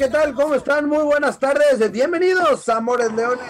¿Qué tal? ¿Cómo están? Muy buenas tardes. Bienvenidos a Amores Leones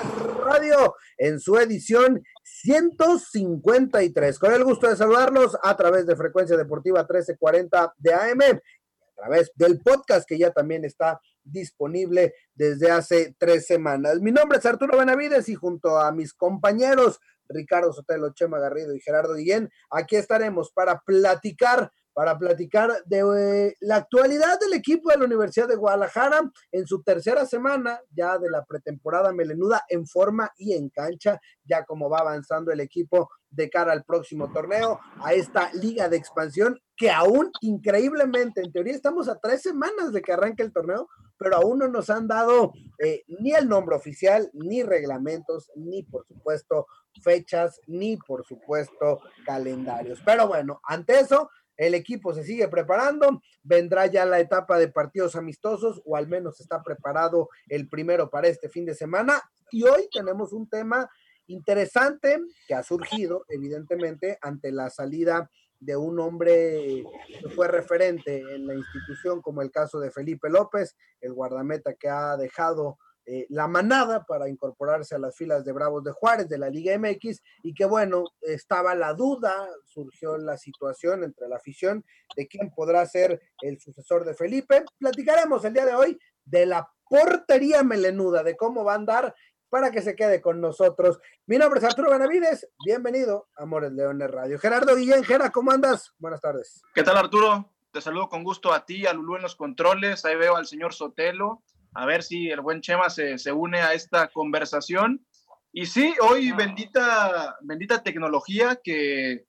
Radio en su edición 153. Con el gusto de saludarlos a través de Frecuencia Deportiva 1340 de AM, a través del podcast que ya también está disponible desde hace tres semanas. Mi nombre es Arturo Benavides y junto a mis compañeros Ricardo Sotelo, Chema Garrido y Gerardo Guillén, aquí estaremos para platicar para platicar de eh, la actualidad del equipo de la Universidad de Guadalajara en su tercera semana ya de la pretemporada melenuda en forma y en cancha, ya como va avanzando el equipo de cara al próximo torneo, a esta liga de expansión que aún increíblemente, en teoría estamos a tres semanas de que arranque el torneo, pero aún no nos han dado eh, ni el nombre oficial, ni reglamentos, ni por supuesto fechas, ni por supuesto calendarios. Pero bueno, ante eso, el equipo se sigue preparando, vendrá ya la etapa de partidos amistosos o al menos está preparado el primero para este fin de semana. Y hoy tenemos un tema interesante que ha surgido evidentemente ante la salida de un hombre que fue referente en la institución como el caso de Felipe López, el guardameta que ha dejado eh, la manada para incorporarse a las filas de Bravos de Juárez de la Liga MX y que bueno, estaba la duda, surgió la situación entre la afición de quién podrá ser el sucesor de Felipe. Platicaremos el día de hoy de la portería melenuda, de cómo va a andar para que se quede con nosotros. Mi nombre es Arturo Benavides, bienvenido a Amores Leones Radio. Gerardo Guillén, Gera, ¿cómo andas? Buenas tardes. ¿Qué tal Arturo? Te saludo con gusto a ti, a Lulú en los controles, ahí veo al señor Sotelo, a ver si el buen Chema se, se une a esta conversación. Y sí, hoy bendita, bendita tecnología que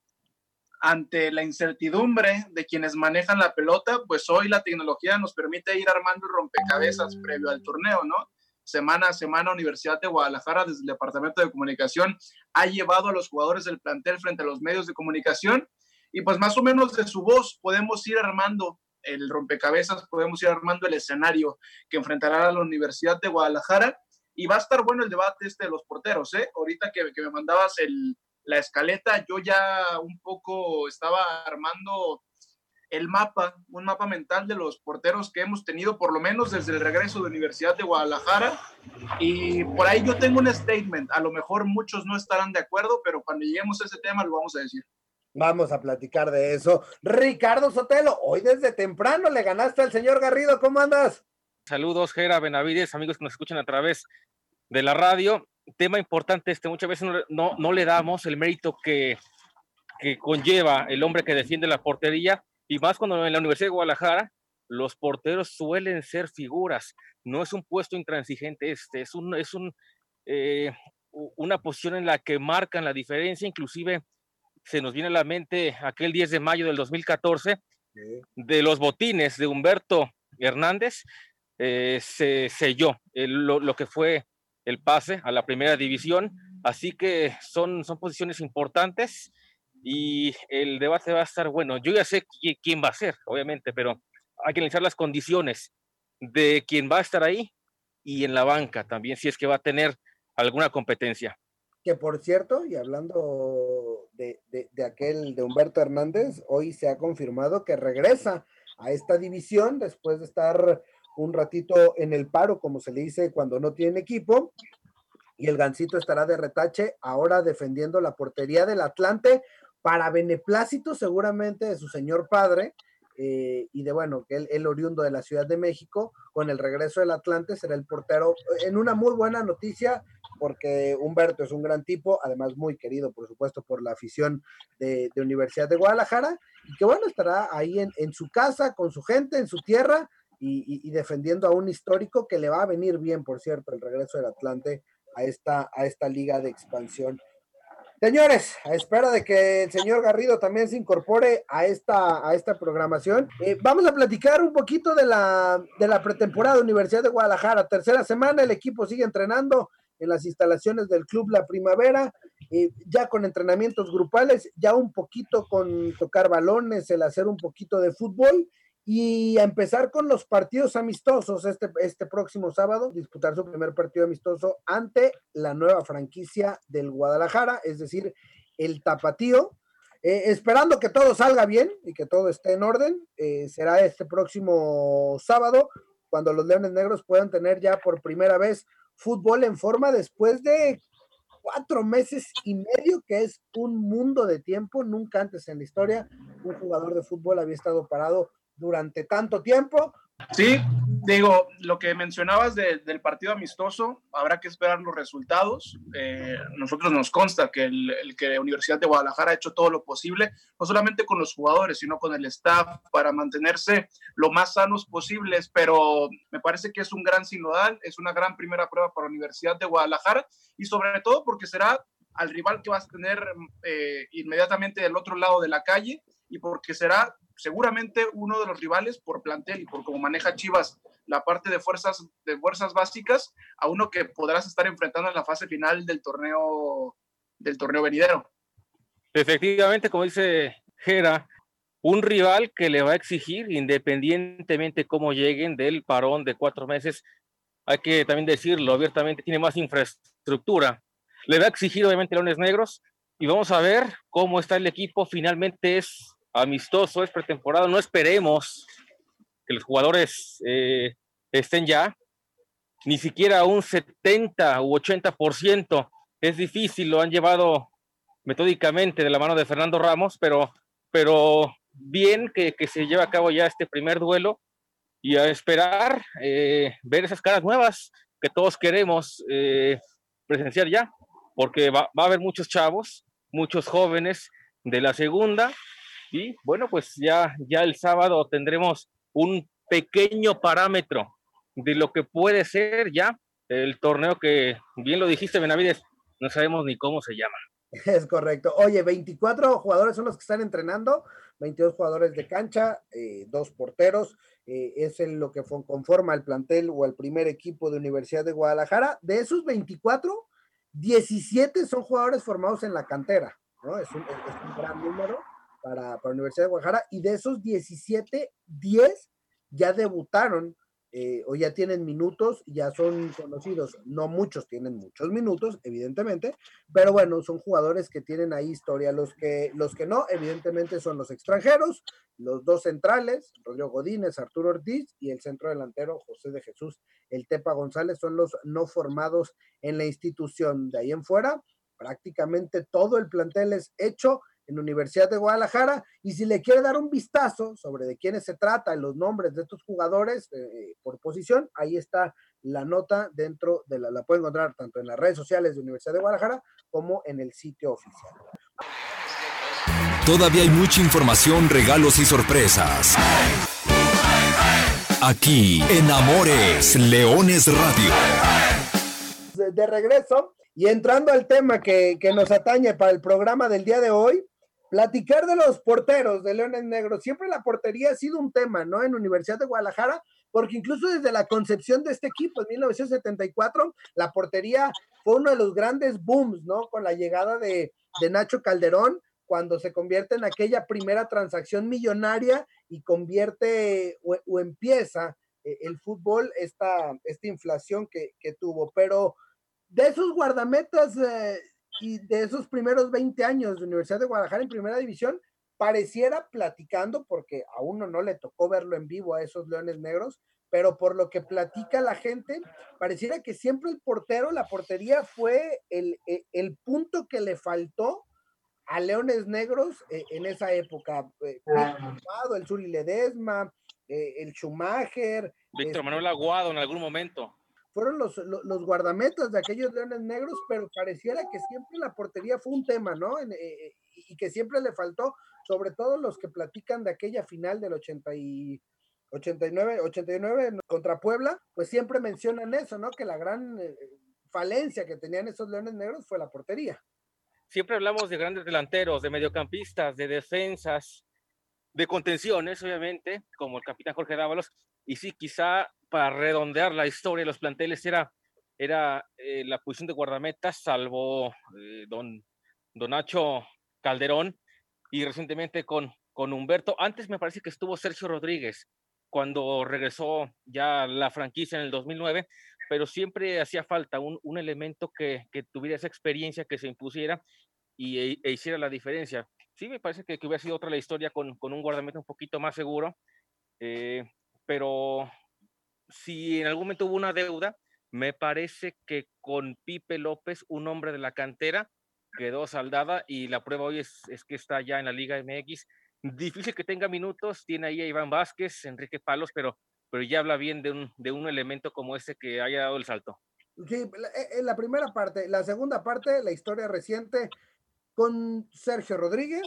ante la incertidumbre de quienes manejan la pelota, pues hoy la tecnología nos permite ir armando rompecabezas previo al torneo, ¿no? Semana a semana, Universidad de Guadalajara, desde el Departamento de Comunicación, ha llevado a los jugadores del plantel frente a los medios de comunicación y pues más o menos de su voz podemos ir armando el rompecabezas, podemos ir armando el escenario que enfrentará a la Universidad de Guadalajara. Y va a estar bueno el debate este de los porteros, ¿eh? Ahorita que, que me mandabas el, la escaleta, yo ya un poco estaba armando el mapa, un mapa mental de los porteros que hemos tenido, por lo menos desde el regreso de Universidad de Guadalajara. Y por ahí yo tengo un statement, a lo mejor muchos no estarán de acuerdo, pero cuando lleguemos a ese tema lo vamos a decir. Vamos a platicar de eso. Ricardo Sotelo, hoy desde temprano le ganaste al señor Garrido, ¿cómo andas? Saludos, Gera Benavides, amigos que nos escuchan a través de la radio. Tema importante este, muchas veces no, no, le damos el mérito que, que conlleva el hombre que defiende la portería, y más cuando en la Universidad de Guadalajara los porteros suelen ser figuras, no es un puesto intransigente este, es, un, es un, eh, una posición en la que marcan la diferencia, inclusive se nos viene a la mente aquel 10 de mayo del 2014 de los botines de Humberto Hernández, eh, se selló lo, que fue el pase a la primera división, así que son, son posiciones importantes y el debate va a estar bueno. Yo ya sé quién va a ser, obviamente, pero hay que analizar las condiciones de quién va a estar ahí y en la banca también, si es que va a tener alguna competencia que por cierto, y hablando de, de, aquel de Humberto Hernández, hoy se ha confirmado que regresa a esta división después de estar un ratito en el paro, como se le dice cuando no tiene equipo, y el Gancito estará de retache ahora defendiendo la portería del Atlante para beneplácito seguramente de su señor padre, eh, y de bueno, que él, el oriundo de la Ciudad de México, con el regreso del Atlante, será el portero en una muy buena noticia, porque Humberto es un gran tipo, además muy querido, por supuesto, por la afición de, Universidad de Guadalajara, y que bueno, estará ahí en, su casa, con su gente, en su tierra, y, defendiendo a un histórico que le va a venir bien, por cierto, el regreso del Atlante a esta, a esta liga de expansión. Señores, a espera de que el señor Garrido también se incorpore a esta, a esta programación, eh, vamos a platicar un poquito de la, de la pretemporada Universidad de Guadalajara. Tercera semana, el equipo sigue entrenando en las instalaciones del Club La Primavera, eh, ya con entrenamientos grupales, ya un poquito con tocar balones, el hacer un poquito de fútbol y a empezar con los partidos amistosos este, este próximo sábado, disputar su primer partido amistoso ante la nueva franquicia del Guadalajara, es decir, el Tapatío. Eh, esperando que todo salga bien y que todo esté en orden, eh, será este próximo sábado cuando los Leones Negros puedan tener ya por primera vez fútbol en forma después de cuatro meses y medio, que es un mundo de tiempo. Nunca antes en la historia un jugador de fútbol había estado parado durante tanto tiempo. Sí, digo, lo que mencionabas del partido amistoso, habrá que esperar los resultados. Eh, nosotros nos consta que el, que Universidad de Guadalajara ha hecho todo lo posible, no solamente con los jugadores, sino con el staff, para mantenerse lo más sanos posibles, pero me parece que es un gran sinodal, es una gran primera prueba para Universidad de Guadalajara y sobre todo porque será al rival que vas a tener eh, inmediatamente del otro lado de la calle y porque será seguramente uno de los rivales por plantel y por cómo maneja Chivas la parte de fuerzas, de básicas, a uno que podrás estar enfrentando en la fase final del torneo, del torneo venidero. Efectivamente, como dice Gera, un rival que le va a exigir, independientemente cómo lleguen del parón de cuatro meses, hay que también decirlo abiertamente, tiene más infraestructura. Le va a exigir obviamente Leones Negros y vamos a ver cómo está el equipo. Finalmente es amistoso, es pretemporada, no esperemos que los jugadores eh, estén ya, ni siquiera un 70 u 80%, es difícil, lo han llevado metódicamente de la mano de Fernando Ramos, pero, pero bien que, que se lleve a cabo ya este primer duelo y a esperar eh, ver esas caras nuevas que todos queremos eh, presenciar ya, porque va, va, a haber muchos chavos, muchos jóvenes de la segunda y bueno, pues ya, ya el sábado tendremos un pequeño parámetro de lo que puede ser ya el torneo que, bien lo dijiste, Benavides, no sabemos ni cómo se llama. Es correcto. Oye, 24 jugadores son los que están entrenando, 22 jugadores de cancha, eh, dos porteros. Eh, es en lo que conforma el plantel o el primer equipo de Universidad de Guadalajara. De esos 24, 17 son jugadores formados en la cantera, ¿no? Es un gran número para, para Universidad de Guadalajara y de esos 17, 10 ya debutaron eh, o ya tienen minutos, ya son conocidos. No muchos tienen muchos minutos, evidentemente, pero bueno, son jugadores que tienen ahí historia. Los que, los que no, evidentemente, son los extranjeros, los dos centrales, Rodrigo Godínez, Arturo Ortiz y el centro delantero José de Jesús, el Tepa González, son los no formados en la institución. De ahí en fuera, prácticamente todo el plantel es hecho en Universidad de Guadalajara. Y si le quiere dar un vistazo sobre de quiénes se trata, los nombres de estos jugadores eh, por posición, ahí está la nota dentro de la, la puede encontrar tanto en las redes sociales de Universidad de Guadalajara como en el sitio oficial. Todavía hay mucha información, regalos y sorpresas. Aquí en Amores Leones Radio. De, de regreso y entrando al tema que, que, nos atañe para el programa del día de hoy, platicar de los porteros de Leones Negros. Siempre la portería ha sido un tema, ¿no? En Universidad de Guadalajara, porque incluso desde la concepción de este equipo en 1974, la portería fue uno de los grandes booms, ¿no? Con la llegada de, de Nacho Calderón, cuando se convierte en aquella primera transacción millonaria y convierte o, empieza eh, el fútbol esta, esta inflación que, que, tuvo. Pero de esos guardametas eh, y de esos primeros 20 años de Universidad de Guadalajara en primera división, pareciera platicando, porque a uno no le tocó verlo en vivo a esos Leones Negros, pero por lo que platica la gente, pareciera que siempre el portero, la portería fue el, el, el punto que le faltó a Leones Negros eh, en esa época. Eh, el Suri Ledesma, eh, el Schumacher. Víctor este, Manuel Aguado en algún momento fueron los, los, los, guardametas de aquellos leones negros, pero pareciera que siempre la portería fue un tema, ¿no? En, eh, y que siempre le faltó, sobre todo los que platican de aquella final del 80 y 89, 89 contra Puebla, pues siempre mencionan eso, ¿no? Que la gran eh, falencia que tenían esos leones negros fue la portería. Siempre hablamos de grandes delanteros, de mediocampistas, de defensas, de contenciones, obviamente, como el capitán Jorge Dávalos, y sí, quizá para redondear la historia de los planteles era era eh, la posición de guardametas, salvo eh, don, don Nacho Calderón y recientemente con, con Humberto. Antes me parece que estuvo Sergio Rodríguez cuando regresó ya la franquicia en el 2009, pero siempre hacía falta un, un elemento que, que, tuviera esa experiencia, que se impusiera y e, e hiciera la diferencia. Sí, me parece que, que, hubiera sido otra la historia con, con un guardameta un poquito más seguro, eh, pero si en algún momento hubo una deuda, me parece que con Pipe López, un hombre de la cantera, quedó saldada y la prueba hoy es, es que está ya en la Liga MX. Difícil que tenga minutos, tiene ahí a Iván Vázquez, Enrique Palos, pero, pero ya habla bien de un, de un elemento como ese que haya dado el salto. Sí, en eh, la primera parte, la segunda parte, la historia reciente con Sergio Rodríguez,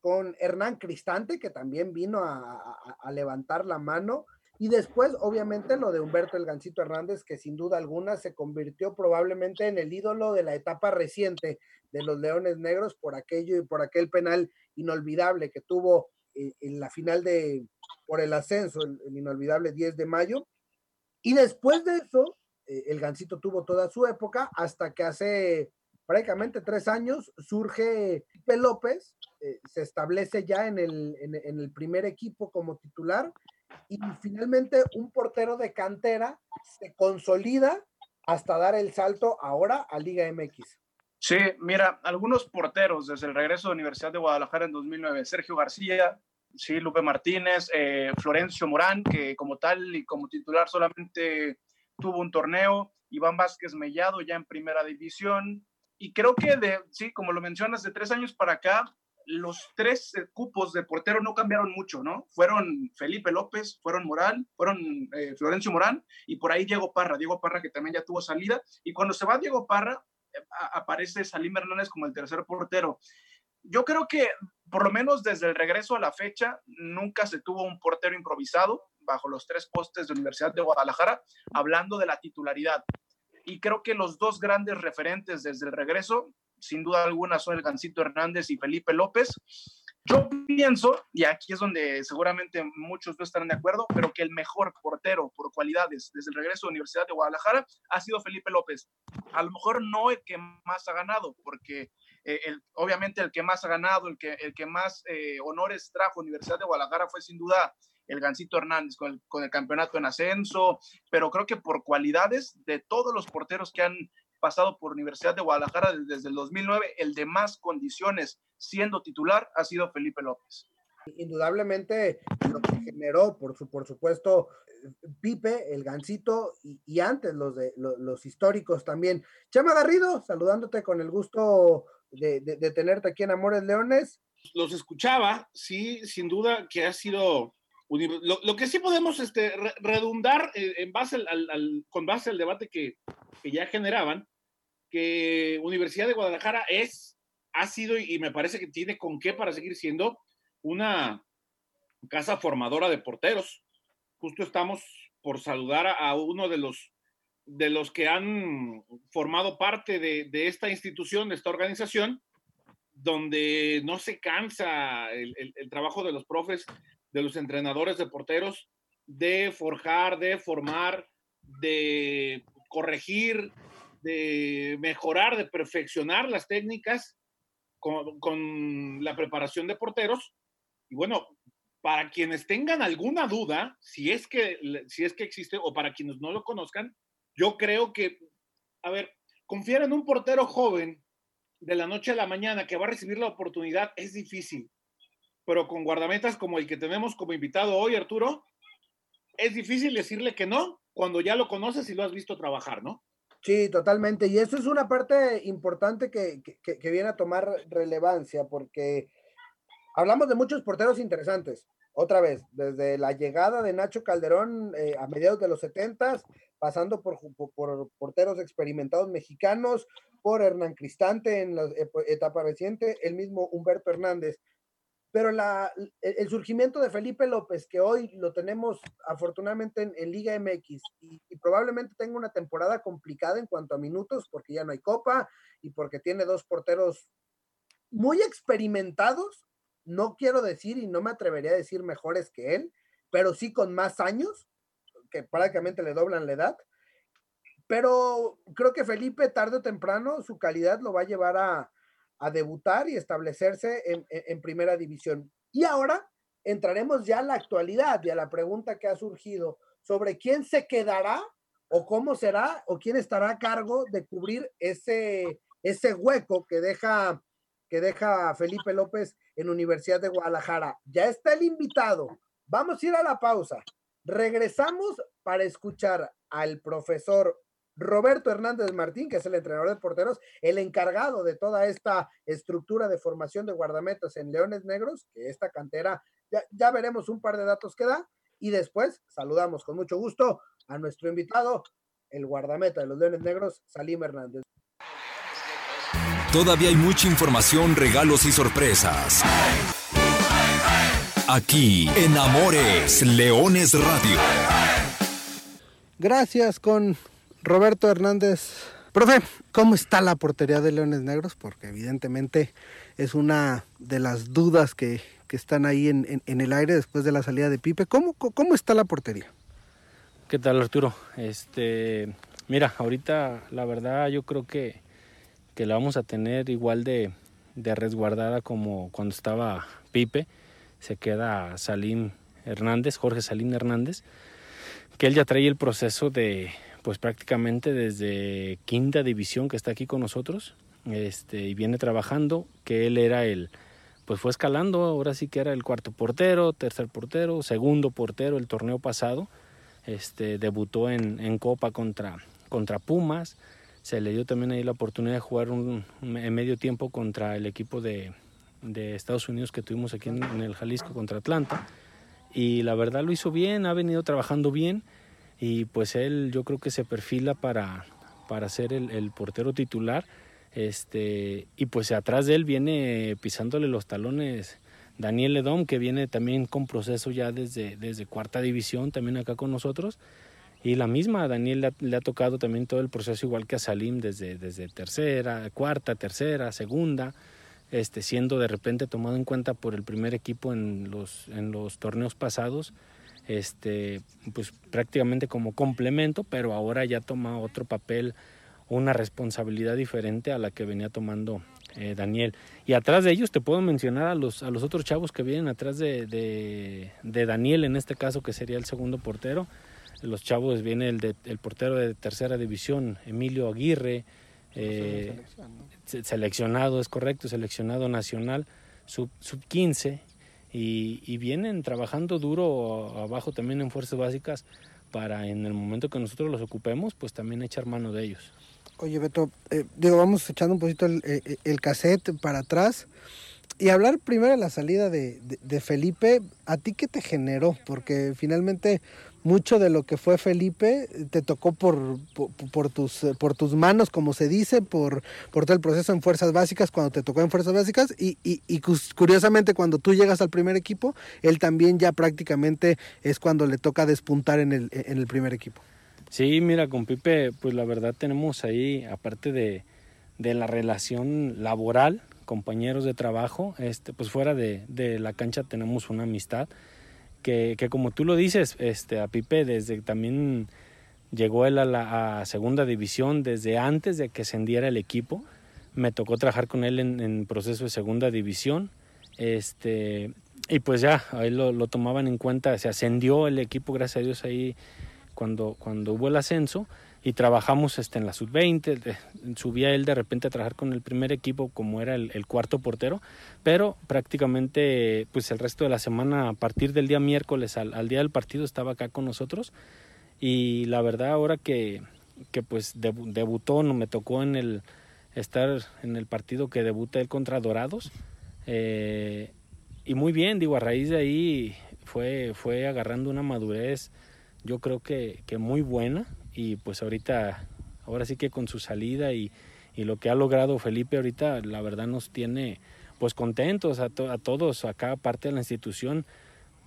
con Hernán Cristante, que también vino a, a, a levantar la mano, y después, obviamente, lo de Humberto El Gancito Hernández, que sin duda alguna se convirtió probablemente en el ídolo de la etapa reciente de los Leones Negros por aquello y por aquel penal inolvidable que tuvo eh, en la final de, por el ascenso, el, inolvidable 10 de mayo. Y después de eso, eh, el Gancito tuvo toda su época hasta que hace prácticamente tres años surge Pipe López, eh, se establece ya en el, en el primer equipo como titular y finalmente un portero de cantera se consolida hasta dar el salto ahora a Liga MX. Sí, mira, algunos porteros desde el regreso de Universidad de Guadalajara en 2009, Sergio García, sí, Lupe Martínez, eh, Florencio Morán, que como tal y como titular solamente tuvo un torneo, Iván Vázquez Mellado ya en primera división, y creo que sí, como lo mencionas, de tres años para acá, los tres cupos de portero no cambiaron mucho, ¿no? Fueron Felipe López, fueron Morán, fueron eh, Florencio Morán y por ahí Diego Parra, Diego Parra que también ya tuvo salida. Y cuando se va Diego Parra, eh, aparece Salim Hernández como el tercer portero. Yo creo que por lo menos desde el regreso a la fecha nunca se tuvo un portero improvisado bajo los tres postes de Universidad de Guadalajara, hablando de la titularidad. Y creo que los dos grandes referentes desde el regreso sin duda alguna son el Gancito Hernández y Felipe López. Yo pienso, y aquí es donde seguramente muchos no estarán de acuerdo, pero que el mejor portero por cualidades desde el regreso a la Universidad de Guadalajara ha sido Felipe López. A lo mejor no el que más ha ganado, porque eh, el, obviamente el que más ha ganado, el que, el que más eh, honores trajo a Universidad de Guadalajara fue sin duda el Gancito Hernández con el, con el campeonato en ascenso, pero creo que por cualidades de todos los porteros que han pasado por Universidad de Guadalajara desde el 2009, el de más condiciones siendo titular ha sido Felipe López. Indudablemente lo que generó, por, su, por supuesto, Pipe, el Gancito y, y antes los, de, los, los, históricos también. Chama Garrido, saludándote con el gusto de, de, de, tenerte aquí en Amores Leones. Los escuchaba, sí, sin duda que ha sido lo, lo, que sí podemos este, re, redundar eh, en base al, al, al, con base al debate que, que, ya generaban, que Universidad de Guadalajara es, ha sido y me parece que tiene con qué para seguir siendo una casa formadora de porteros. Justo estamos por saludar a, a uno de los, de los que han formado parte de, de esta institución, de esta organización, donde no se cansa el, el, el trabajo de los profes de los entrenadores de porteros de forjar, de formar, de corregir, de mejorar, de perfeccionar las técnicas con, con, la preparación de porteros. Y bueno, para quienes tengan alguna duda, si es, que, si es que existe, o para quienes no lo conozcan, yo creo que, a ver, confiar en un portero joven de la noche a la mañana que va a recibir la oportunidad es difícil. Pero con guardametas como el que tenemos como invitado hoy, Arturo, es difícil decirle que no cuando ya lo conoces y lo has visto trabajar, ¿no? Sí, totalmente. Y eso es una parte importante que, que, que, viene a tomar relevancia porque hablamos de muchos porteros interesantes. Otra vez, desde la llegada de Nacho Calderón eh, a mediados de los 70, pasando por, por, por, porteros experimentados mexicanos, por Hernán Cristante en la etapa reciente, el mismo Humberto Hernández pero la, el surgimiento de Felipe López, que hoy lo tenemos afortunadamente en, Liga MX y, probablemente tenga una temporada complicada en cuanto a minutos, porque ya no hay copa y porque tiene dos porteros muy experimentados, no quiero decir y no me atrevería a decir mejores que él, pero sí con más años, que prácticamente le doblan la edad. pero creo que Felipe tarde o temprano su calidad lo va a llevar a, debutar y establecerse en, primera división. Y ahora entraremos ya a la actualidad y a la pregunta que ha surgido sobre quién se quedará o cómo será o quién estará a cargo de cubrir ese, ese hueco que deja, que deja Felipe López en Universidad de Guadalajara. Ya está el invitado. Vamos a ir a la pausa. Regresamos para escuchar al profesor Roberto Hernández Martín, que es el entrenador de porteros, el encargado de toda esta estructura de formación de guardametas en Leones Negros, que esta cantera, ya, veremos un par de datos que da, y después saludamos con mucho gusto a nuestro invitado, el guardameta de los Leones Negros, Salim Hernández. Todavía hay mucha información, regalos y sorpresas. Aquí en Amores Leones Radio. Gracias con Roberto Hernández. Profe, ¿cómo está la portería de Leones Negros? Porque evidentemente es una de las dudas que, están ahí en, el aire después de la salida de Pipe. ¿Cómo, está la portería? ¿Qué tal Arturo? Este, mira, ahorita la verdad yo creo que, que la vamos a tener igual de, de resguardada como cuando estaba Pipe. Se queda Salim Hernández, Jorge Salim Hernández, que él ya trae el proceso de, pues prácticamente desde quinta división que está aquí con nosotros este, y viene trabajando, que él era el, pues fue escalando, ahora sí que era el cuarto portero, tercer portero, segundo portero el torneo pasado, este, debutó en, en Copa contra, contra Pumas, se le dio también ahí la oportunidad de jugar un, en medio tiempo contra el equipo de, de Estados Unidos que tuvimos aquí en, en el Jalisco contra Atlanta, y la verdad lo hizo bien, ha venido trabajando bien, y pues él yo creo que se perfila para, para ser el, portero titular. Este, y pues atrás de él viene pisándole los talones Daniel Ledom, que viene también con proceso ya desde, desde cuarta división, también acá con nosotros. Y la misma, Daniel le ha, tocado también todo el proceso igual que a Salim, desde, desde tercera, cuarta, tercera, segunda, este, siendo de repente tomado en cuenta por el primer equipo en los, en los torneos pasados este, pues prácticamente como complemento, pero ahora ya toma otro papel, una responsabilidad diferente a la que venía tomando eh, Daniel. Y atrás de ellos te puedo mencionar a los, a los otros chavos que vienen atrás de, de, Daniel, en este caso que sería el segundo portero. Los chavos viene el, de, el portero de tercera división, Emilio Aguirre, eh, seleccionado, es correcto, seleccionado nacional, sub, sub 15 y, vienen trabajando duro abajo también en fuerzas básicas para en el momento que nosotros los ocupemos, pues también echar mano de ellos. Oye, Beto, eh, digo, vamos echando un poquito el, el, el cassette para atrás y hablar primero de la salida de, de, Felipe, ¿a ti qué te generó? Porque finalmente mucho de lo que fue Felipe te tocó por, tus, por tus manos, como se dice, por, todo el proceso en fuerzas básicas, cuando te tocó en fuerzas básicas, y, y, y curiosamente cuando tú llegas al primer equipo, él también ya prácticamente es cuando le toca despuntar en el, en el primer equipo. Sí, mira, con Pipe, pues la verdad tenemos ahí, aparte de, la relación laboral, compañeros de trabajo, este, pues fuera de la cancha tenemos una amistad que, que, como tú lo dices, este, a Pipe desde también llegó él a la segunda división desde antes de que ascendiera el equipo. Me tocó trabajar con él en, en proceso de segunda división. Este, y pues ya, ahí lo, lo, tomaban en cuenta, se ascendió el equipo, gracias a Dios, ahí cuando, cuando hubo el ascenso y trabajamos este, en la sub-20, subía él de repente a trabajar con el primer equipo como era el, cuarto portero, pero prácticamente pues el resto de la semana, a partir del día miércoles al, día del partido, estaba acá con nosotros. Y la verdad ahora que, que pues debutó, no me tocó en el estar en el partido que debuta él contra Dorados eh, y muy bien, digo, a raíz de ahí fue, fue agarrando una madurez yo creo que, que muy buena, y pues ahorita, ahora sí que con su salida y, y lo que ha logrado Felipe ahorita, la verdad nos tiene pues contentos a, a todos, a cada parte de la institución,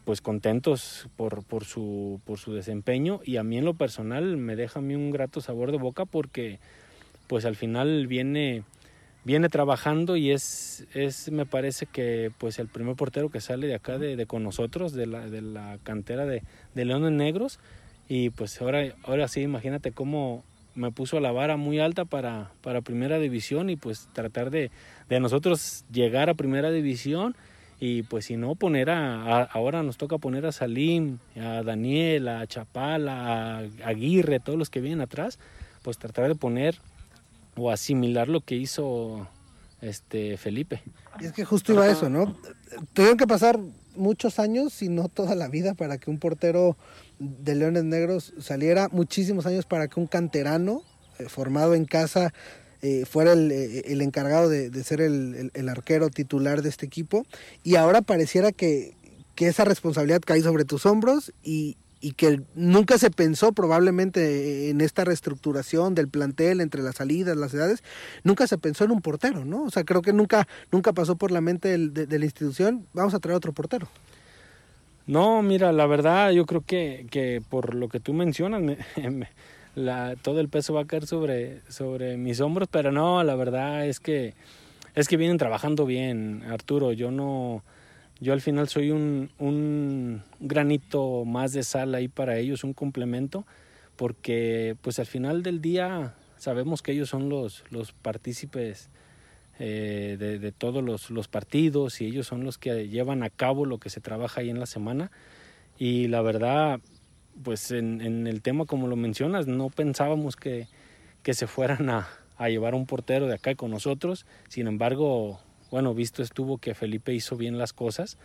pues contentos por, por, su, por su desempeño y a mí en lo personal me deja a mí un grato sabor de boca porque pues al final viene viene trabajando y es, es me parece que pues el primer portero que sale de acá de, de con nosotros de la, de la cantera de, de Leones Negros y pues ahora, ahora sí, imagínate cómo me puso la vara muy alta para, para primera división y pues tratar de, de nosotros llegar a primera división y pues si no poner a, ahora nos toca poner a Salim, a Daniel, a Chapala, a Aguirre, todos los que vienen atrás, pues tratar de poner o asimilar lo que hizo este Felipe. Y es que justo iba a eso, ¿no? Tuvieron que pasar muchos años, y no toda la vida, para que un portero de Leones Negros saliera, muchísimos años para que un canterano eh, formado en casa eh, fuera el, eh, el, encargado de, de ser el, el, arquero titular de este equipo. Y ahora pareciera que, que esa responsabilidad cae sobre tus hombros y, y que nunca se pensó probablemente en esta reestructuración del plantel entre las salidas, las edades, nunca se pensó en un portero, ¿no? O sea, creo que nunca, nunca pasó por la mente de, de, la institución, vamos a traer otro portero. No, mira, la verdad yo creo que, que por lo que tú mencionas, me, la, todo el peso va a caer sobre, sobre mis hombros, pero no, la verdad es que, es que vienen trabajando bien, Arturo. Yo no, yo al final soy un, un granito más de sal ahí para ellos, un complemento, porque pues al final del día sabemos que ellos son los, los partícipes eh, de, todos los, partidos y ellos son los que llevan a cabo lo que se trabaja ahí en la semana. Y la verdad, pues en, en, el tema como lo mencionas, no pensábamos que, que se fueran a, a, llevar un portero de acá con nosotros. Sin embargo, bueno, visto estuvo que Felipe hizo bien las cosas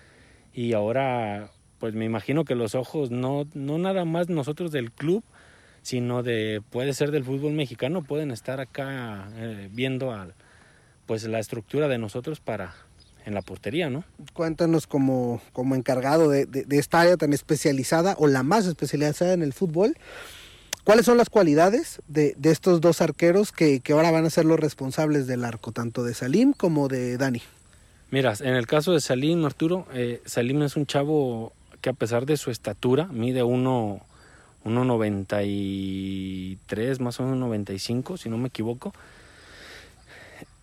y ahora pues me imagino que los ojos no, no nada más nosotros del club, sino de puede ser del fútbol mexicano, pueden estar acá eh, viendo al, pues la estructura de nosotros para, en la portería, ¿no? Cuéntanos como, como encargado de, de, de, esta área tan especializada o la más especializada en el fútbol, ¿cuáles son las cualidades de, de estos dos arqueros que, que, ahora van a ser los responsables del arco, tanto de Salim como de Dani? Mira, en el caso de Salim, Arturo, eh, Salim es un chavo que a pesar de su estatura, mide 1,93, más o menos 95, si no me equivoco,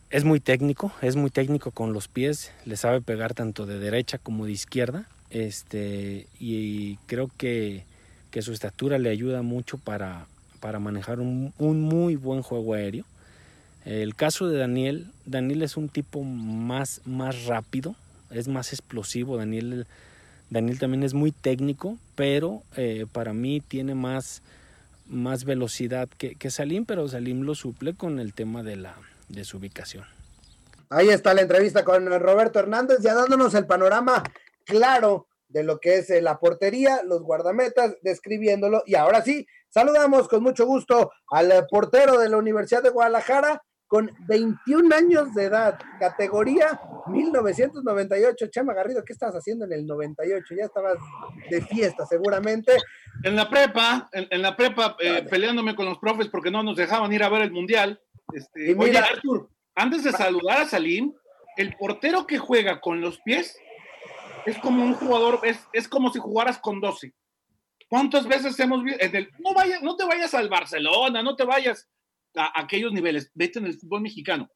es muy técnico, es muy técnico con los pies, le sabe pegar tanto de derecha como de izquierda, este, y creo que, que su estatura le ayuda mucho para, para manejar un, un, muy buen juego aéreo. El caso de Daniel, Daniel es un tipo más, más rápido, es más explosivo, Daniel, Daniel también es muy técnico, pero eh, para mí tiene más, más velocidad que, que Salim, pero Salim lo suple con el tema de la, de su ubicación. Ahí está la entrevista con Roberto Hernández, ya dándonos el panorama claro de lo que es la portería, los guardametas, describiéndolo. Y ahora sí, saludamos con mucho gusto al portero de la Universidad de Guadalajara con 21 años de edad, categoría 1998. Chema Garrido, ¿qué estás haciendo en el 98? Ya estabas de fiesta seguramente. En la prepa, en, en la prepa, eh, peleándome con los profes porque no nos dejaban ir a ver el Mundial. Este, mira, oye, Artur, antes de saludar a Salim, el portero que juega con los pies es como un jugador, es, es como si jugaras con 12. ¿Cuántas veces hemos visto? No, vayas, no te vayas al Barcelona, no te vayas a, a, aquellos niveles, vete en el fútbol mexicano.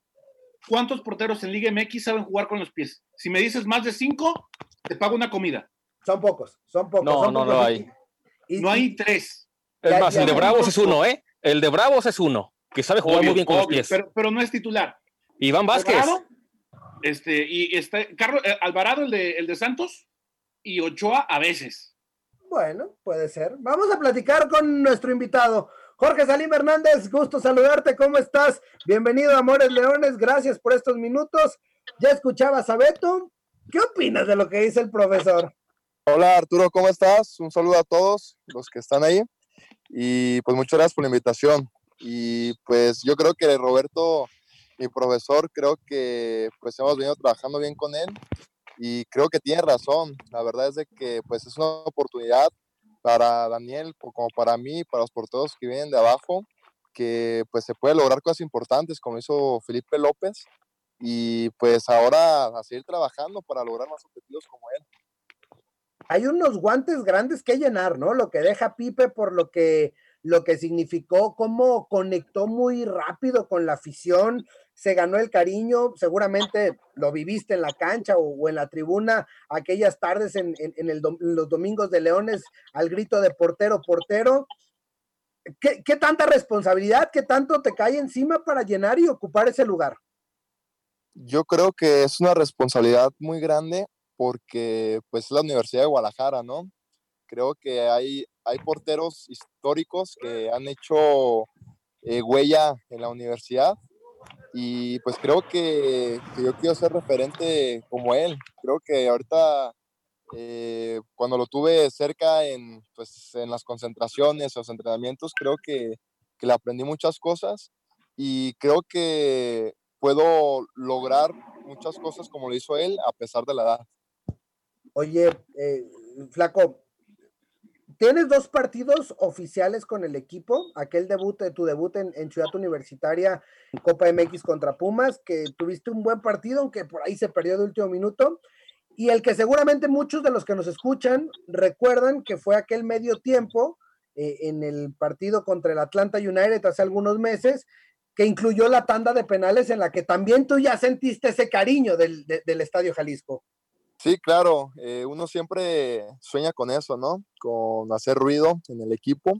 ¿Cuántos porteros en Liga MX saben jugar con los pies? Si me dices más de cinco, te pago una comida. Son pocos, son pocos. No, son no, pocos. no hay. Y, no hay tres. Es más, el de Bravos es uno, ¿eh? El de Bravos es uno, que sabe jugar obvio, muy bien con obvio, los pies. Pero, pero no es titular. Iván Vázquez. Alvarado, este, y está Carlos eh, Alvarado, el de, el de Santos, y Ochoa a veces. Bueno, puede ser. Vamos a platicar con nuestro invitado. Jorge Salim Hernández, gusto saludarte, ¿cómo estás? Bienvenido a Amores Leones, gracias por estos minutos. Ya escuchabas a Beto, ¿qué opinas de lo que dice el profesor? Hola Arturo, ¿cómo estás? Un saludo a todos los que están ahí y pues muchas gracias por la invitación. Y pues yo creo que Roberto, mi profesor, creo que pues hemos venido trabajando bien con él y creo que tiene razón. La verdad es de que pues es una oportunidad para Daniel, como para mí, para los porteros que vienen de abajo, que pues se puede lograr cosas importantes como hizo Felipe López y pues ahora a seguir trabajando para lograr más objetivos como él. Hay unos guantes grandes que llenar, ¿no? Lo que deja Pipe por lo que lo que significó, cómo conectó muy rápido con la afición, se ganó el cariño, seguramente lo viviste en la cancha o, en la tribuna aquellas tardes en, en, el, los domingos de Leones al grito de portero, portero. ¿qué, ¿qué, tanta responsabilidad, qué tanto te cae encima para llenar y ocupar ese lugar? Yo creo que es una responsabilidad muy grande porque pues es la Universidad de Guadalajara, ¿no? Creo que hay, hay porteros históricos que han hecho eh, huella en la universidad y pues creo que, yo quiero ser referente como él. Creo que ahorita eh, cuando lo tuve cerca en, pues, en las concentraciones, los entrenamientos, creo que, que le aprendí muchas cosas y creo que puedo lograr muchas cosas como lo hizo él a pesar de la edad. Oye, eh, Flaco, tienes dos partidos oficiales con el equipo, aquel debut, tu debut en, Ciudad Universitaria, Copa MX contra Pumas, que tuviste un buen partido, aunque por ahí se perdió de último minuto, y el que seguramente muchos de los que nos escuchan recuerdan que fue aquel medio tiempo eh, en el partido contra el Atlanta United hace algunos meses, que incluyó la tanda de penales en la que también tú ya sentiste ese cariño del, de, del Estadio Jalisco. Sí, claro, eh, uno siempre sueña con eso, ¿no? Con hacer ruido en el equipo.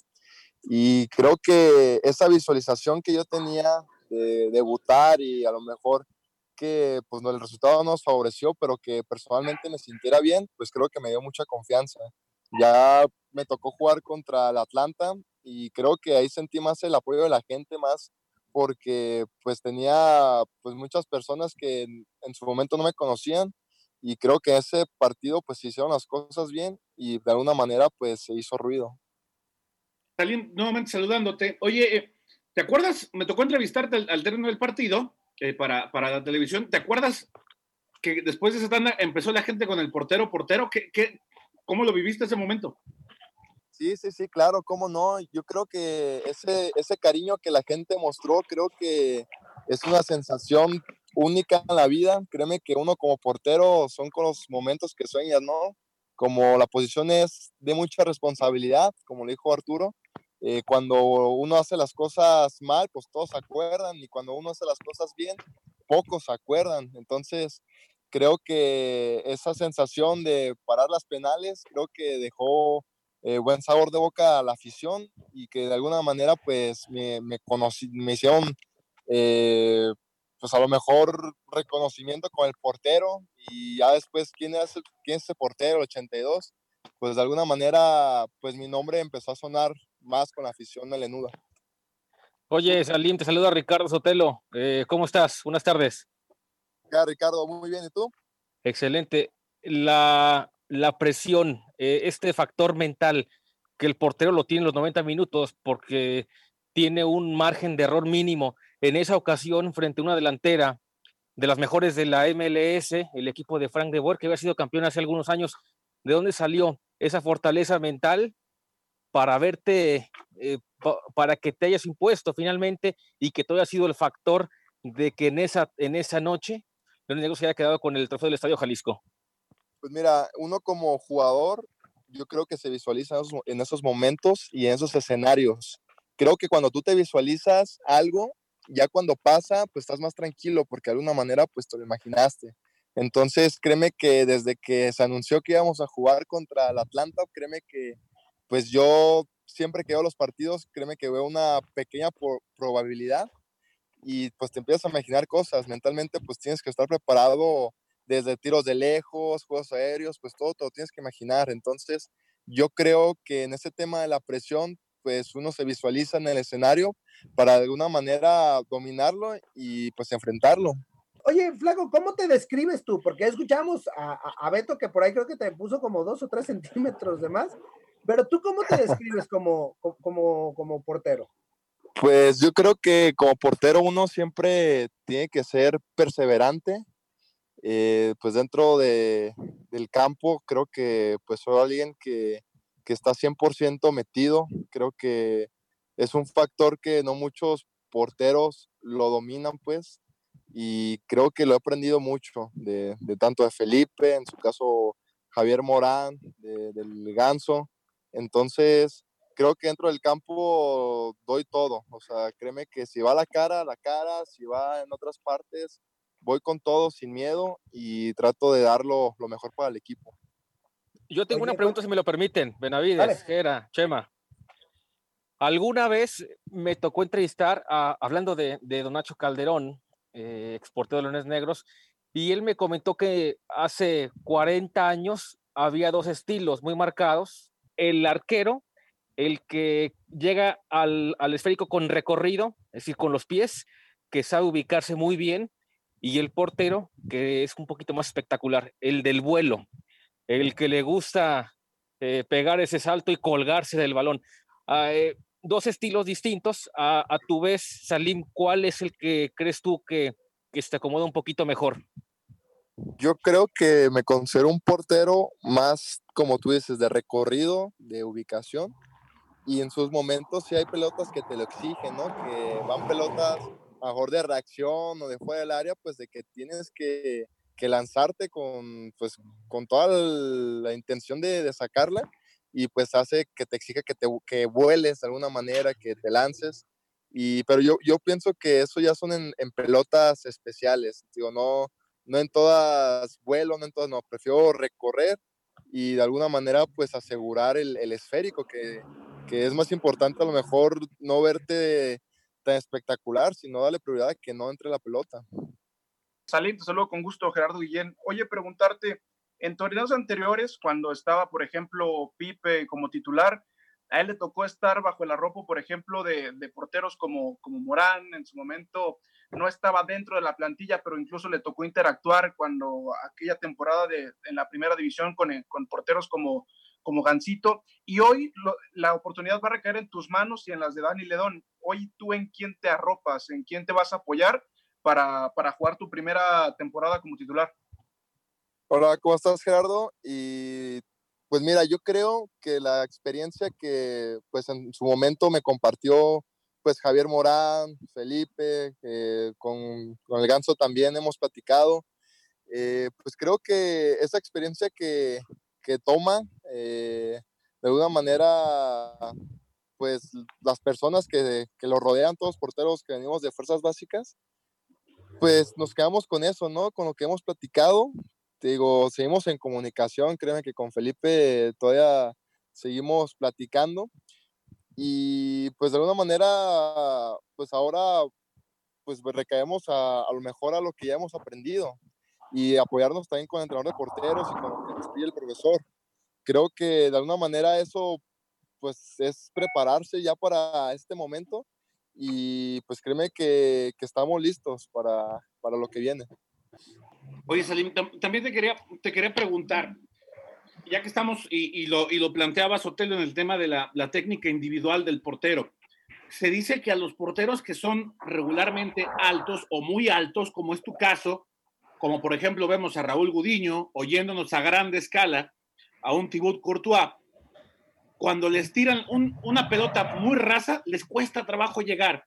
Y creo que esa visualización que yo tenía de debutar y a lo mejor que pues no, el resultado nos favoreció, pero que personalmente me sintiera bien, pues creo que me dio mucha confianza. Ya me tocó jugar contra el Atlanta y creo que ahí sentí más el apoyo de la gente, más porque pues tenía pues muchas personas que en, en su momento no me conocían y creo que ese partido pues se hicieron las cosas bien y de alguna manera pues se hizo ruido. Salim, nuevamente saludándote. Oye, eh, ¿te acuerdas? Me tocó entrevistarte al, al término del partido eh, para, para, la televisión. ¿Te acuerdas que después de esa tanda empezó la gente con el portero, portero? ¿Qué, qué, ¿Cómo lo viviste ese momento? Sí, sí, sí, claro, cómo no. Yo creo que ese, ese cariño que la gente mostró, creo que es una sensación única en la vida. Créeme que uno como portero son con los momentos que sueñas, ¿no? Como la posición es de mucha responsabilidad, como le dijo Arturo, eh, cuando uno hace las cosas mal, pues todos se acuerdan, y cuando uno hace las cosas bien, pocos se acuerdan. Entonces, creo que esa sensación de parar las penales, creo que dejó eh, buen sabor de boca a la afición y que de alguna manera, pues, me, me, conocí, me hicieron, eh, pues, a lo mejor reconocimiento con el portero y ya después, ¿quién es, quién es ese portero, el 82? Pues, de alguna manera, pues, mi nombre empezó a sonar más con la afición melenuda. Oye, Salim, te saluda Ricardo Sotelo. Eh, ¿Cómo estás? Buenas tardes. Ya, Ricardo, muy bien. ¿Y tú? Excelente. La, la presión, eh, este factor mental que el portero lo tiene en los 90 minutos porque tiene un margen de error mínimo. En esa ocasión, frente a una delantera de las mejores de la MLS, el equipo de Frank de Boer, que había sido campeón hace algunos años, ¿de dónde salió esa fortaleza mental para verte, eh, pa para que te hayas impuesto finalmente y que todo haya sido el factor de que en esa, en esa noche León Negro se haya quedado con el trofeo del Estadio Jalisco? Pues mira, uno como jugador, yo creo que se visualiza en esos momentos y en esos escenarios. Creo que cuando tú te visualizas algo, ya cuando pasa, pues estás más tranquilo porque de alguna manera pues te lo imaginaste. Entonces, créeme que desde que se anunció que íbamos a jugar contra el Atlanta, créeme que pues yo siempre que veo los partidos, créeme que veo una pequeña probabilidad y pues te empiezas a imaginar cosas. Mentalmente pues tienes que estar preparado desde tiros de lejos, juegos aéreos, pues todo te lo tienes que imaginar. Entonces yo creo que en ese tema de la presión pues uno se visualiza en el escenario para de alguna manera dominarlo y pues enfrentarlo. Oye, Flaco, ¿cómo te describes tú? Porque escuchamos a, a, Beto que por ahí creo que te puso como dos o tres centímetros de más, pero tú cómo te describes como, como, como portero? Pues yo creo que como portero uno siempre tiene que ser perseverante. Eh, pues dentro de, del campo creo que pues soy alguien que, que está 100% metido. Creo que es un factor que no muchos porteros lo dominan pues y creo que lo he aprendido mucho de, tanto de Felipe, en su caso Javier Morán, de, del Ganso. Entonces, creo que dentro del campo doy todo. O sea, créeme que si va la cara, la cara, si va en otras partes, voy con todo sin miedo y trato de dar lo, lo mejor para el equipo. Yo tengo Oye, una pregunta, si me lo permiten, Benavides, Jera, Chema. Alguna vez me tocó entrevistar, a, hablando de, de Don Nacho Calderón, eh, exportador de leones negros, y él me comentó que hace 40 años había dos estilos muy marcados, el arquero, el que llega al, al esférico con recorrido, es decir, con los pies, que sabe ubicarse muy bien, y el portero, que es un poquito más espectacular, el del vuelo, el que le gusta eh, pegar ese salto y colgarse del balón. Ah, eh, dos estilos distintos. A, a, tu vez, Salim, ¿cuál es el que crees tú que, que te acomoda un poquito mejor? Yo creo que me considero un portero más, como tú dices, de recorrido, de ubicación. Y en sus momentos sí hay pelotas que te lo exigen, ¿no? Que van pelotas mejor de reacción o de fuera del área, pues de que tienes que, que lanzarte con, pues, con toda la intención de, de sacarla y pues hace que te exija que, te, que vueles de alguna manera, que te lances. Y, pero yo, yo pienso que eso ya son en, pelotas especiales. Digo, no, no en todas vuelo, no en todas, no, prefiero recorrer y de alguna manera pues asegurar el, el esférico, que, que, es más importante a lo mejor no verte tan espectacular, sino darle prioridad a que no entre la pelota. Salim, te saludo con gusto, Gerardo Guillén. Oye, preguntarte, en torneos anteriores, cuando estaba, por ejemplo, Pipe como titular, a él le tocó estar bajo el arropo, por ejemplo, de, porteros como, como Morán, en su momento no estaba dentro de la plantilla, pero incluso le tocó interactuar cuando aquella temporada de, en la primera división con, con porteros como, como Gancito. Y hoy la oportunidad va a recaer en tus manos y en las de Dani Ledón. Hoy tú en quién te arropas, en quién te vas a apoyar para, para jugar tu primera temporada como titular. Hola, ¿cómo estás Gerardo? Y pues mira, yo creo que la experiencia que pues en su momento me compartió pues Javier Morán, Felipe, eh, con, con, el Ganso también hemos platicado, eh, pues creo que esa experiencia que, que toma, eh, de alguna manera, pues las personas que, que lo rodean, todos porteros que venimos de fuerzas básicas, pues nos quedamos con eso, ¿no? Con lo que hemos platicado, te digo, seguimos en comunicación, créeme que con Felipe todavía seguimos platicando y pues de alguna manera, pues ahora pues recaemos a, a, lo mejor a lo que ya hemos aprendido y apoyarnos también con el entrenador de porteros y con lo que nos pide el profesor. Creo que de alguna manera eso pues es prepararse ya para este momento y pues créeme que, que estamos listos para, para lo que viene. Oye, Salim, también te quería, te quería preguntar, ya que estamos, y, y, lo, y lo planteaba Sotelo en el tema de la, la, técnica individual del portero, se dice que a los porteros que son regularmente altos o muy altos, como es tu caso, como por ejemplo vemos a Raúl Gudiño oyéndonos a grande escala, a un Thibaut Courtois, cuando les tiran un, una pelota muy rasa, les cuesta trabajo llegar.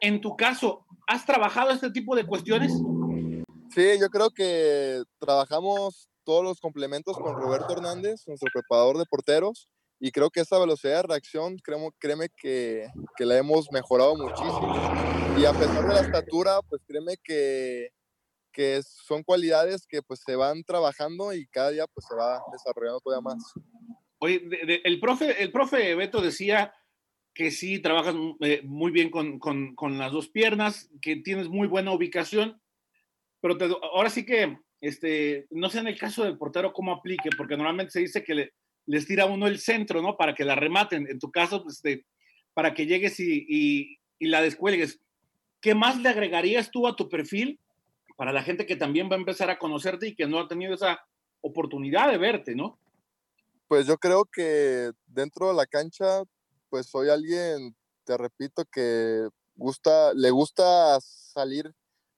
En tu caso, ¿has trabajado este tipo de cuestiones? Sí, yo creo que trabajamos todos los complementos con Roberto Hernández, nuestro preparador de porteros, y creo que esa velocidad de reacción, créeme, créeme que, que, la hemos mejorado muchísimo. Y a pesar de la estatura, pues créeme que, que son cualidades que pues se van trabajando y cada día pues se va desarrollando todavía más. Oye, el, profe, el profe Beto decía que sí, trabajas eh, muy bien con, con, las dos piernas, que tienes muy buena ubicación, pero ahora sí que, este, no sé en el caso del portero cómo aplique, porque normalmente se dice que le, les tira uno el centro, ¿no? Para que la rematen. En tu caso, este, para que llegues y, y, la descuelgues. ¿Qué más le agregarías tú a tu perfil para la gente que también va a empezar a conocerte y que no ha tenido esa oportunidad de verte, ¿no? Pues yo creo que dentro de la cancha, pues soy alguien, te repito, que gusta, le gusta salir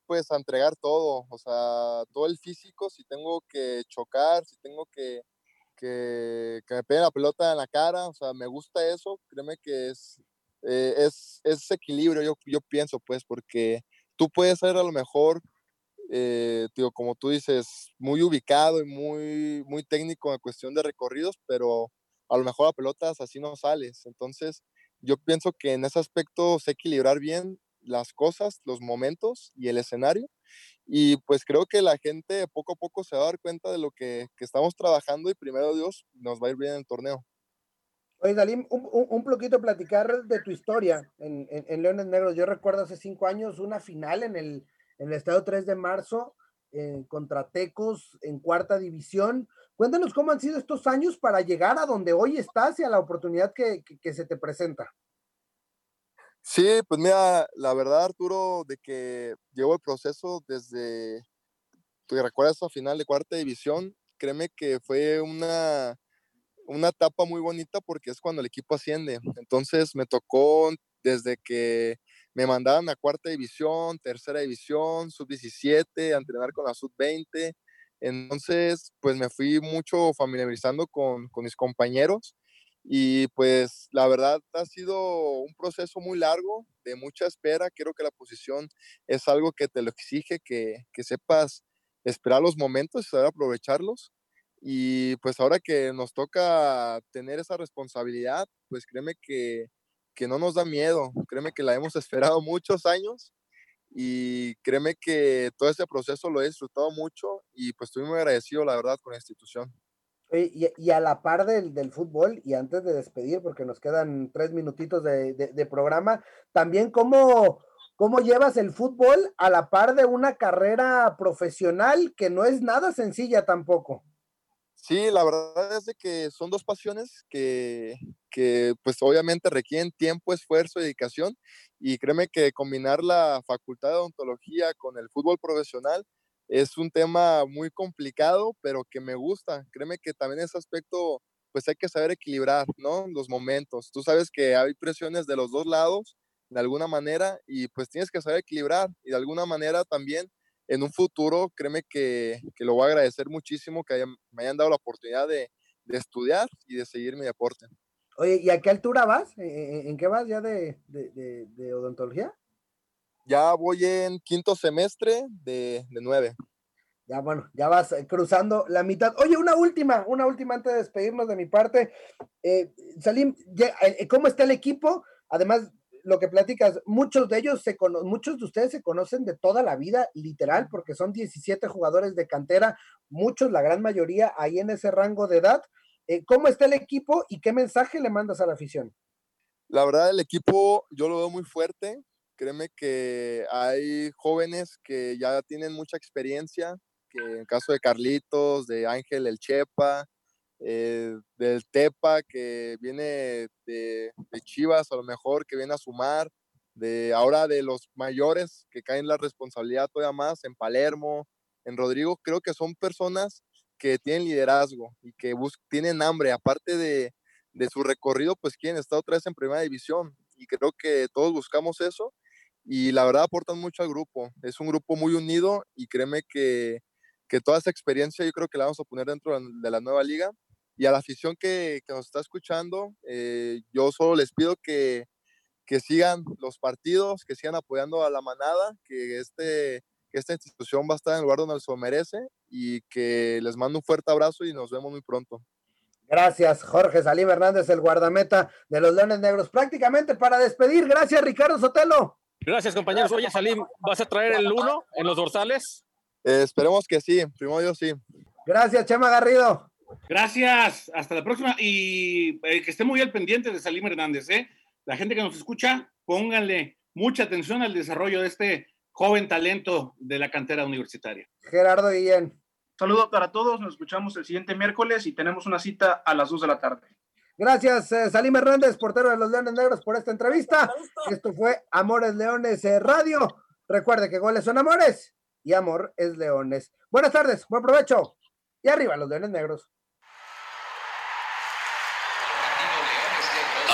pues a entregar todo, o sea, todo el físico, si tengo que chocar, si tengo que, que, me pegue la pelota en la cara, o sea, me gusta eso, créeme que es, eh, es, es equilibrio, yo, yo pienso, pues, porque tú puedes ser a lo mejor, eh, como tú dices, muy ubicado y muy, muy técnico en cuestión de recorridos, pero a lo mejor a pelotas así no sales, entonces yo pienso que en ese aspecto sé equilibrar bien las cosas, los momentos y el escenario. Y pues creo que la gente poco a poco se va a dar cuenta de lo que, que estamos trabajando y primero Dios nos va a ir bien en el torneo. Oye, Dalim, un, un, poquito platicar de tu historia en, en, Leones Negros. Yo recuerdo hace cinco años una final en el, en el Estado 3 de marzo eh, contra Tecos en cuarta división. Cuéntanos cómo han sido estos años para llegar a donde hoy estás y a la oportunidad que, que, se te presenta. Sí, pues mira, la verdad, Arturo, de que llevo el proceso desde, tú recuerdas esa final de cuarta división, créeme que fue una, una etapa muy bonita porque es cuando el equipo asciende. Entonces me tocó desde que me mandaban a cuarta división, tercera división, sub-17, a entrenar con la sub-20. Entonces, pues me fui mucho familiarizando con, con, mis compañeros y pues la verdad ha sido un proceso muy largo, de mucha espera. Creo que la posición es algo que te lo exige, que, que sepas esperar los momentos y saber aprovecharlos. Y pues ahora que nos toca tener esa responsabilidad, pues créeme que, que no nos da miedo, créeme que la hemos esperado muchos años y créeme que todo ese proceso lo he disfrutado mucho y pues estoy muy agradecido, la verdad, con la institución. Y, y a la par del, del, fútbol, y antes de despedir, porque nos quedan tres minutitos de, de, de programa, también cómo, cómo llevas el fútbol a la par de una carrera profesional que no es nada sencilla tampoco. Sí, la verdad es de que son dos pasiones que, que pues obviamente requieren tiempo, esfuerzo dedicación y créeme que combinar la facultad de odontología con el fútbol profesional es un tema muy complicado, pero que me gusta. Créeme que también ese aspecto pues hay que saber equilibrar, ¿no? Los momentos. Tú sabes que hay presiones de los dos lados de alguna manera y pues tienes que saber equilibrar y de alguna manera también en un futuro, créeme que, que lo voy a agradecer muchísimo que me hayan dado la oportunidad de, de, estudiar y de seguir mi deporte. Oye, ¿y a qué altura vas? ¿En, qué vas ya de, de, de, odontología? Ya voy en quinto semestre de, nueve. Ya, bueno, ya vas eh, cruzando la mitad. Oye, una última, una última antes de despedirnos de mi parte. Eh, Salim, eh, ¿cómo está el equipo? Además, lo que platicas, muchos de ellos se muchos de ustedes se conocen de toda la vida, literal, porque son 17 jugadores de cantera, muchos, la gran mayoría, ahí en ese rango de edad. Eh, ¿Cómo está el equipo y qué mensaje le mandas a la afición? La verdad, el equipo yo lo veo muy fuerte. Créeme que hay jóvenes que ya tienen mucha experiencia, que en caso de Carlitos, de Ángel El Chepa, eh, del Tepa que viene de, Chivas, a lo mejor que viene a sumar, de ahora de los mayores que caen la responsabilidad todavía más en Palermo, en Rodrigo, creo que son personas que tienen liderazgo y que tienen hambre, aparte de, de su recorrido, pues quieren estar otra vez en primera división y creo que todos buscamos eso y la verdad aportan mucho al grupo. Es un grupo muy unido y créeme que, que toda esa experiencia yo creo que la vamos a poner dentro de la nueva liga y a la afición que, que nos está escuchando, eh, yo solo les pido que, que sigan los partidos, que sigan apoyando a la manada, que, este, que esta institución va a estar en el lugar donde se merece y que les mando un fuerte abrazo y nos vemos muy pronto. Gracias, Jorge Salim Hernández, el guardameta de los Leones Negros. Prácticamente para despedir, gracias, Ricardo Sotelo. Gracias, compañeros. Oye, Salim, ¿vas a traer el 1 en los dorsales? Eh, esperemos que sí, primero Dios sí. Gracias, Chema Garrido. Gracias, hasta la próxima y eh, que esté muy al pendiente de Salim Hernández. ¿eh? La gente que nos escucha, pónganle mucha atención al desarrollo de este joven talento de la cantera universitaria. Gerardo Guillén. Saludos para todos, nos escuchamos el siguiente miércoles y tenemos una cita a las 2 de la tarde. Gracias, eh, Salim Hernández, portero de los Leones Negros, por esta entrevista. Esto fue Amores Leones eh, Radio. Recuerde que goles son amores y amor es leones. Buenas tardes, buen provecho y arriba los Leones Negros.